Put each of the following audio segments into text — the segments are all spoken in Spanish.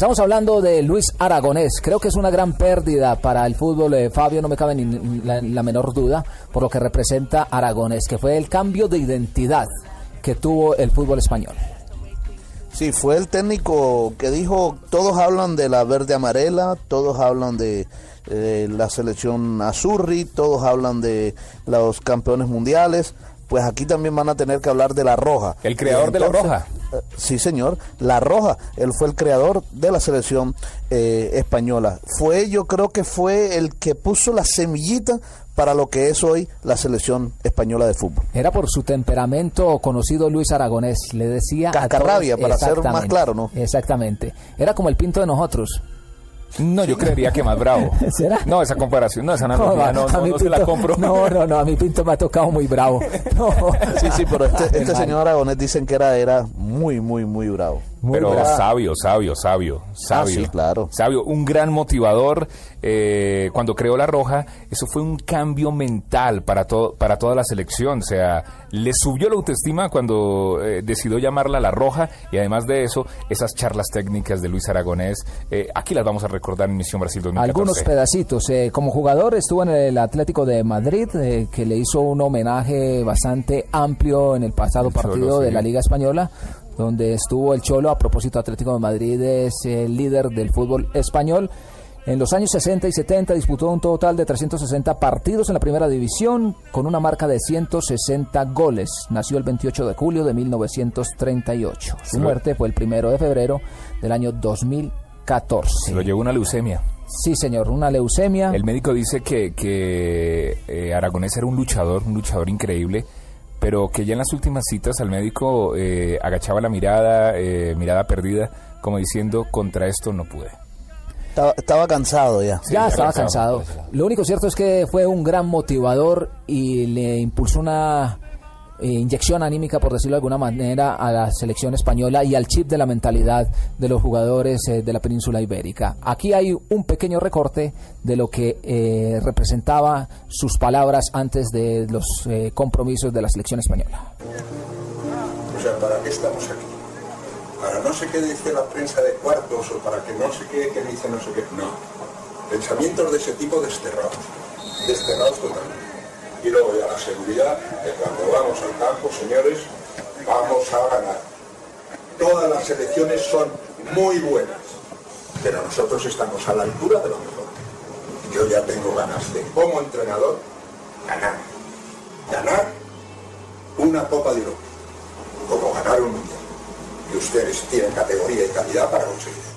Estamos hablando de Luis Aragonés. Creo que es una gran pérdida para el fútbol. eh, Fabio, no me cabe ni la, la menor duda por lo que representa Aragonés, que fue el cambio de identidad que tuvo el fútbol español. Sí, fue el técnico que dijo, todos hablan de la verde amarela, todos hablan de eh, la selección Azurri, todos hablan de los campeones mundiales, pues aquí también van a tener que hablar de la roja. El creador de la roja. Eh, Sí, señor, la roja. Él fue el creador de la selección eh, española. Fue, yo creo que fue el que puso la semillita para lo que es hoy la selección española de fútbol. Era por su temperamento conocido Luis Aragonés. Le decía. a Cascarrabia, todos- para ser más claro, ¿no? Exactamente. Era como el pinto de nosotros. No, yo creería que más bravo. ¿Será? No, esa comparación, no, esa analogía, no, a no, mi no se la compro. No, no, no, a mi pinto me ha tocado muy bravo. No. Sí, sí, pero este, este señor Aragonés dicen que era, era muy, muy, muy bravo. Muy Pero bravo. sabio, sabio, sabio, sabio. sí, claro. Sabio, un gran motivador. eh, cuando creó La Roja, eso fue un cambio mental para, todo, para toda la selección. O sea, le subió la autoestima cuando eh, decidió llamarla La Roja. Y además de eso, esas charlas técnicas de Luis Aragonés, eh, aquí las vamos a recordar en Misión Brasil 2014. Algunos pedacitos. Eh, como jugador estuvo en el Atlético de Madrid, eh, que le hizo un homenaje bastante amplio en el pasado El partido de sí. la Liga Española, donde estuvo el Cholo. A propósito, Atlético de Madrid es el líder del fútbol español. En los años 60 y 70 disputó un total de 360 partidos en la primera división con una marca de 160 goles. Nació el 28 de julio de 1938. Su Sí. muerte fue el primero de febrero del año 2014. Se lo llevó una leucemia. Sí, señor, una leucemia. El médico dice que, que eh, Aragonés era un luchador, un luchador increíble, pero que ya en las últimas citas al médico eh, agachaba la mirada, eh, mirada perdida, como diciendo, contra esto no pude. Estaba, estaba cansado ya. Sí, ya estaba cansado. cansado. Lo único cierto es que fue un gran motivador y le impulsó una inyección anímica, por decirlo de alguna manera, a la selección española y al chip de la mentalidad de los jugadores eh, de la península ibérica. Aquí hay un pequeño recorte de lo que eh, representaba sus palabras antes de los eh, compromisos de la selección española. O sea, ¿para qué estamos aquí? Para no sé qué dice la prensa de cuartos o para que no sé qué, qué dice no sé qué. No. Pensamientos de ese tipo desterrados. Desterrados totalmente. Y luego ya la seguridad de cuando vamos al campo, señores, vamos a ganar. Todas las selecciones son muy buenas, pero nosotros estamos a la altura de lo mejor. Yo ya tengo ganas de, como entrenador, ganar. Ganar una Copa de Europa, como ganar un Mundial. Y ustedes tienen categoría y calidad para conseguirlo.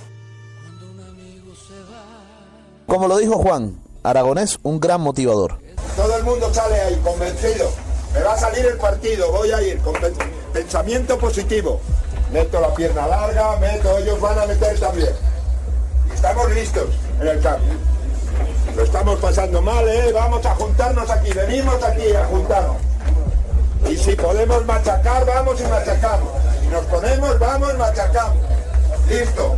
Como lo dijo Juan, Aragonés, un gran motivador. Todo el mundo sale ahí convencido. Me va a salir el partido, voy a ir con pen- pensamiento positivo. Meto la pierna larga, meto, ellos van a meter también. Y estamos listos en el campo. Lo estamos pasando mal, ¿eh? Vamos a juntarnos aquí, venimos aquí a juntarnos. Y si podemos machacar, vamos y machacamos. Si nos ponemos, vamos, machacamos. Listo.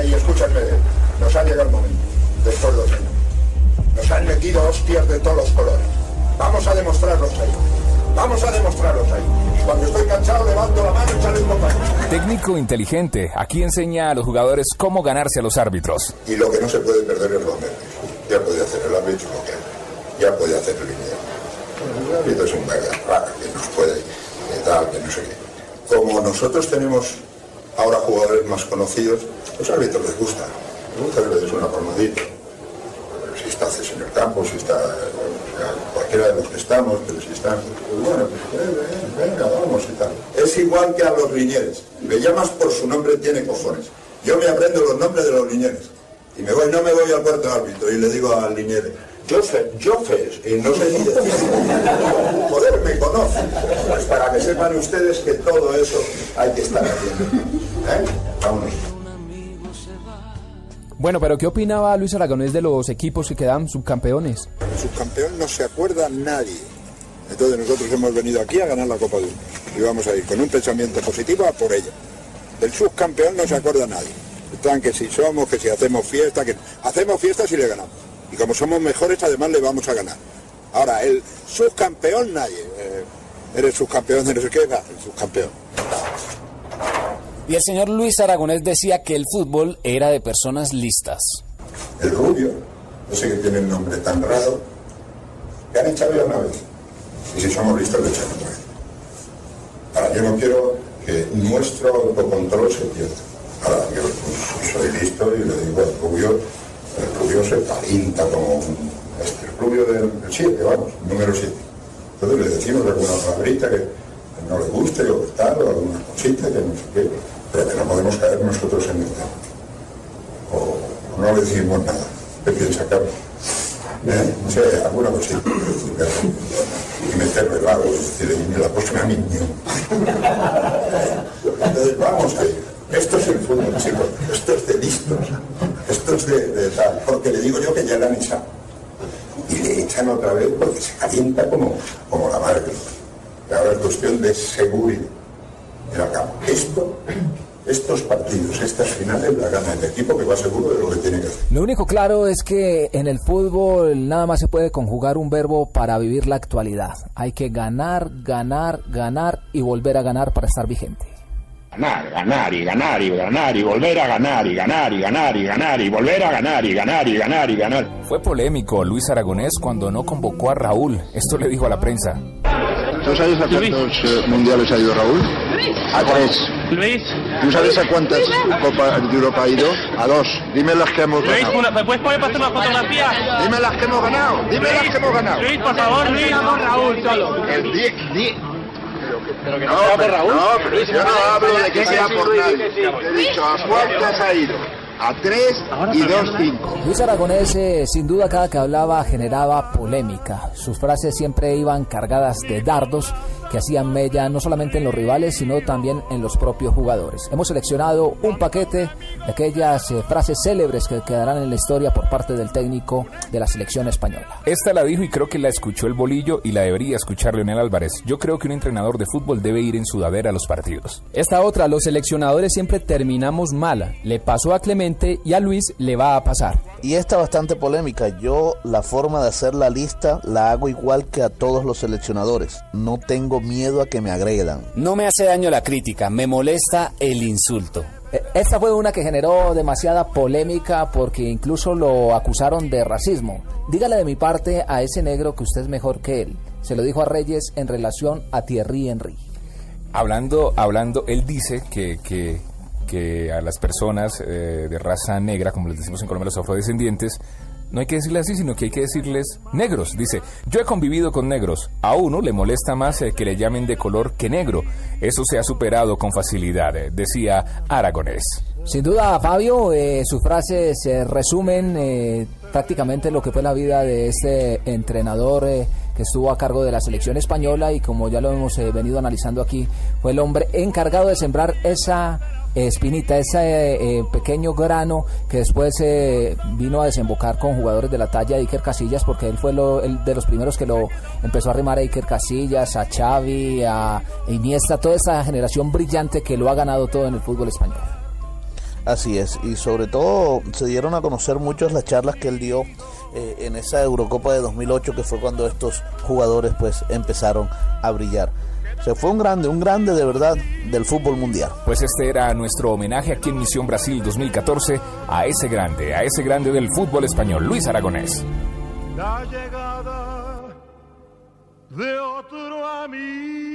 Ey, escúchame, nos ha llegado el momento, después de dos años. Nos han metido hostias de todos los colores. Vamos a demostrarlos ahí. Vamos a demostrarlos ahí. Y cuando estoy cansado, levanto la mano y sale un compañero. Técnico inteligente, aquí enseña a los jugadores cómo ganarse a los árbitros. Y lo que no se puede perder es los nervios. Ya puede hacer el árbitro lo que. Ya puede hacer el línea. El árbitro es un verga que nos puede, que tal, que no sé qué. Como nosotros tenemos ahora jugadores más conocidos, los árbitros les gusta. Gusta que les des una palmadita. Si está Cés en el campo, si está cualquiera de los que estamos, pero si están, pues bueno, pues eh, venga, vamos y tal. Es igual que a los liñeres. Le llamas por su nombre, tiene cojones. Yo me aprendo los nombres de los liñeres. Y me voy, no me voy al cuarto árbitro y le digo al liñere, Joseph, Joseph, y no sé ni decir. Joder, me conoce. Pues para que sepan ustedes que todo eso hay que estar haciendo. ¿Eh? Vámonos. Bueno, pero ¿qué opinaba Luis Aragonés de los equipos que quedan subcampeones? Subcampeón no se acuerda nadie. Entonces nosotros hemos venido aquí a ganar la Copa del Mundo. Y vamos a ir con un pensamiento positivo a por ella. Del subcampeón no se acuerda nadie. Están que si somos, que si hacemos fiesta, que hacemos fiestas y le ganamos. Y como somos mejores, además le vamos a ganar. Ahora, el subcampeón nadie. Eh, eres subcampeón, eres qué, va, el subcampeón. Y el señor Luis Aragonés decía que el fútbol era de personas listas. El rubio, no sé que tiene el nombre tan raro, que han echado ya una vez. Y si somos listos, le echamos otra vez. Ahora, yo no quiero que nuestro autocontrol se pierda. Ahora, yo soy listo y le digo al rubio, el rubio se palienta como un, este, el rubio del 7, vamos, número 7. Entonces le decimos alguna palabrita que no le guste o tal, o alguna cosita que no sé qué, pero que no podemos caer nosotros en el tema. O no le decimos nada. ¿Qué piensa Carlos? Eh, no sé, alguna cosita. Y meterlo el lado, es decir, y me la próxima niño. Entonces, vamos a ir. Esto es el fútbol, chicos. Esto es de listos. Esto es de, tal. Porque le digo yo que ya le han echado. Y le echan otra vez porque se calienta como, como la madre. Ahora es cuestión de seguridad. Campo. Esto, estos partidos, estas finales, la gana el equipo que va seguro de lo que tiene que hacer. Lo único claro es que en el fútbol nada más se puede conjugar un verbo para vivir la actualidad. Hay que ganar, ganar, ganar y volver a ganar para estar vigente. Ganar, ganar y ganar y ganar y volver a ganar y ganar y ganar y ganar y volver a ganar y ganar y ganar y ganar. Fue polémico Luis Aragonés cuando no convocó a Raúl. Esto le dijo a la prensa. ¿Tú sabes a cuántos eh, mundiales ha ido Raúl? A tres. Luis. ¿Tú sabes a cuántas Copas de Europa ha ido? A dos. Dime las que hemos Luis, ganado. una- ¿me puedes poner para hacer una fotografía? Dime las que hemos ganado. Dime las que hemos ganado. Luis, por favor, Luis. Raúl, solo. El di, di. Pero que No, pero, no, pero yo no hablo de que sea por nadie. He dicho, ¿a cuántas ha ido? A tres y dos cinco. Luis Aragonés, eh, sin duda, cada que hablaba generaba polémica. Sus frases siempre iban cargadas de dardos que hacían mella no solamente en los rivales, sino también en los propios jugadores. Hemos seleccionado un paquete de aquellas eh, frases célebres que quedarán en la historia por parte del técnico de la selección española. Esta la dijo y creo que la escuchó el bolillo y la debería escuchar Leonel Álvarez. Yo creo que un entrenador de fútbol debe ir en sudadera a los partidos. Esta otra, los seleccionadores siempre terminamos mala. Le pasó a Clemente y a Luis le va a pasar. Y esta bastante polémica. Yo la forma de hacer la lista la hago igual que a todos los seleccionadores. No tengo miedo a que me agredan. No me hace daño la crítica, me molesta el insulto. Eh, Esta fue una que generó demasiada polémica porque incluso lo acusaron de racismo. Dígale de mi parte a ese negro que usted es mejor que él. Se lo dijo a Reyes en relación a Thierry Henry. Hablando, hablando, él dice que, que, que a las personas eh, de raza negra, como les decimos en Colombia, los afrodescendientes, no hay que decirles así, sino que hay que decirles negros. Dice, yo he convivido con negros. A uno le molesta más eh, que le llamen de color que negro. Eso se ha superado con facilidad, eh, decía Aragonés. Sin duda, Fabio, sus frases resumen prácticamente lo que fue la vida de este entrenador que estuvo a cargo de la selección española y como ya lo hemos venido analizando aquí, fue el hombre encargado de sembrar esa espinita, ese eh, pequeño grano que después eh, vino a desembocar con jugadores de la talla de Iker Casillas, porque él fue el de los primeros que lo empezó a arrimar a Iker Casillas, a Xavi, a Iniesta, toda esa generación brillante que lo ha ganado todo en el fútbol español. Así es, y sobre todo se dieron a conocer muchas las charlas que él dio eh, en esa Eurocopa de 2008, que fue cuando estos jugadores pues empezaron a brillar. Se fue un grande, un grande de verdad del fútbol mundial. Pues este era nuestro homenaje aquí en Misión Brasil 2014 a ese grande, a ese grande del fútbol español, Luis La llegada de otro amigo.